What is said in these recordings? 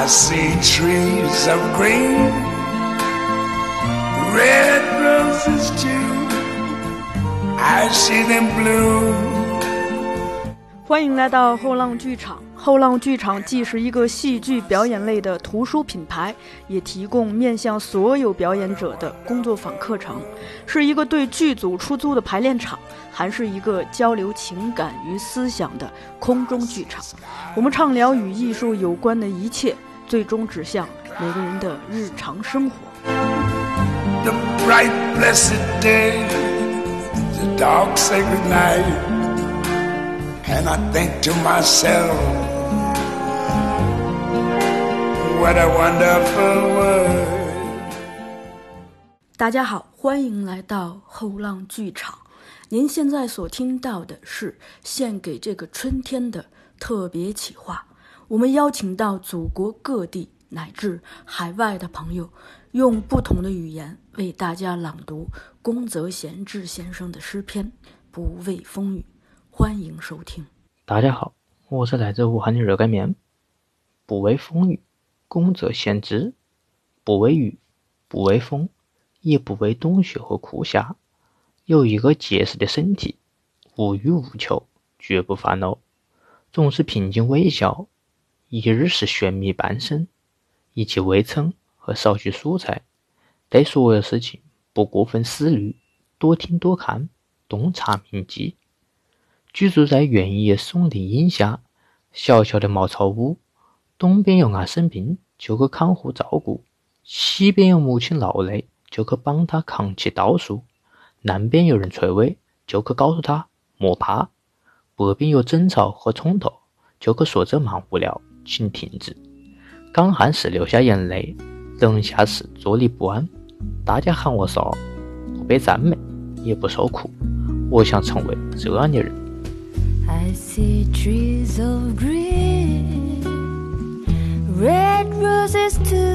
I see trees of green, red roses too. I see them bloom. 欢迎来到后浪剧场。后浪剧场既是一个戏剧表演类的图书品牌，也提供面向所有表演者的工作坊课程，是一个对剧组出租的排练场，还是一个交流情感与思想的空中剧场。我们畅聊与艺术有关的一切，最终指向每个人的日常生活。The bright blessed day, the dark sacred night. And I think to myself, what a wonderful world. 大家好，欢迎来到后浪剧场。您现在所听到的是献给这个春天的特别企划。我们邀请到祖国各地乃至海外的朋友，用不同的语言为大家朗读宫泽贤治先生的诗篇《不畏风雨》。欢迎收听。大家好，我是来自武汉的热干面。不畏风雨，宫泽贤治。不畏雨，不畏风，也不畏冬雪和酷夏。有一个结实的身体，无欲无求，绝不烦恼，总是平静微笑。一日是玄米半升，一切微称和少许蔬菜。对所有事情不过分思虑，多听多看，洞察铭记。居住在原野松林荫下，小小的茅草屋。东边有俺生病，就去看护照顾；西边有母亲劳累，就去帮她扛起稻束；南边有人垂危，就去告诉他莫怕；北边有争吵和冲突，就去说这蛮无聊，请停止。刚汉时流下眼泪，冷下时坐立不安。大家喊我啥？不被赞美，也不受苦。我想成为这样的人。I see trees of green, red roses too.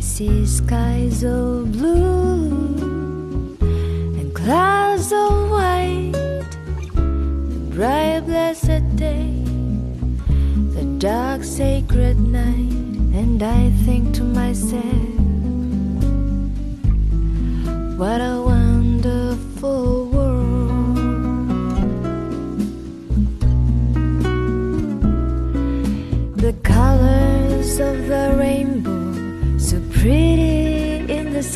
I see skies of blue and clouds of white, the bright blessed day, the dark sacred night, and I think to myself, what a wonderful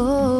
for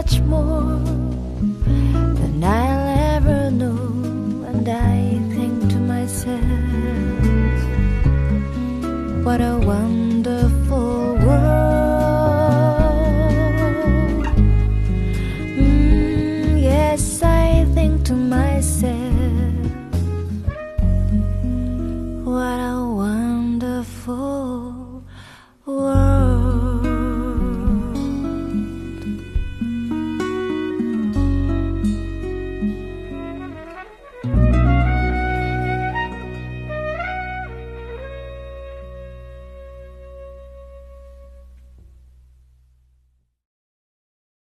much more than I'll ever know. And I think to myself, what a wonderful world. Mm, yes, I think to myself, what a wonderful